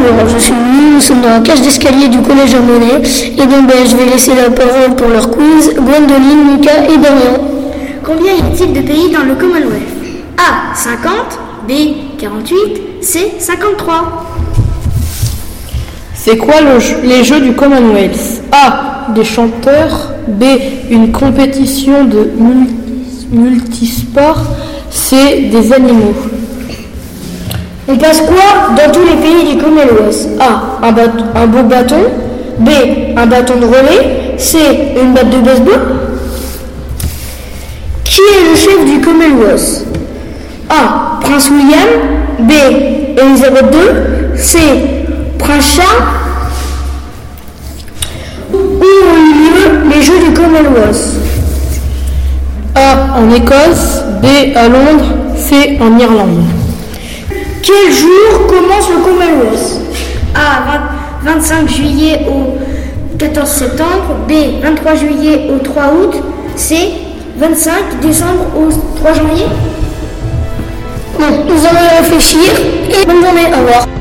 Alors, je suis venu, nous sommes dans la cage d'escalier du collège Monnaie. Et donc, ben, je vais laisser la parole pour leur quiz. Gwendoline, Lucas et Damien. Combien y a-t-il de pays dans le Commonwealth? A. 50, B. 48, C. 53. C'est quoi le- les jeux du Commonwealth? A. Des chanteurs. B. Une compétition de mul- multisport. C. Des animaux. On passe quoi dans tous les pays du Commonwealth A. Un, bat- un beau bâton. B. Un bâton de relais. C. Une batte de baseball. Qui est le chef du Commonwealth? A. Prince William. B. Elisabeth II. C. Prince Charles. Où ont eu lieu les Jeux du Commonwealth? A. En Écosse. B. À Londres. C. En Irlande. Quel jour commence le Commonwealth A. 20 25 juillet au 14 septembre, B. 23 juillet au 3 août, C. 25 décembre au 3 janvier? Bon, nous allons réfléchir et bonne journée, au revoir.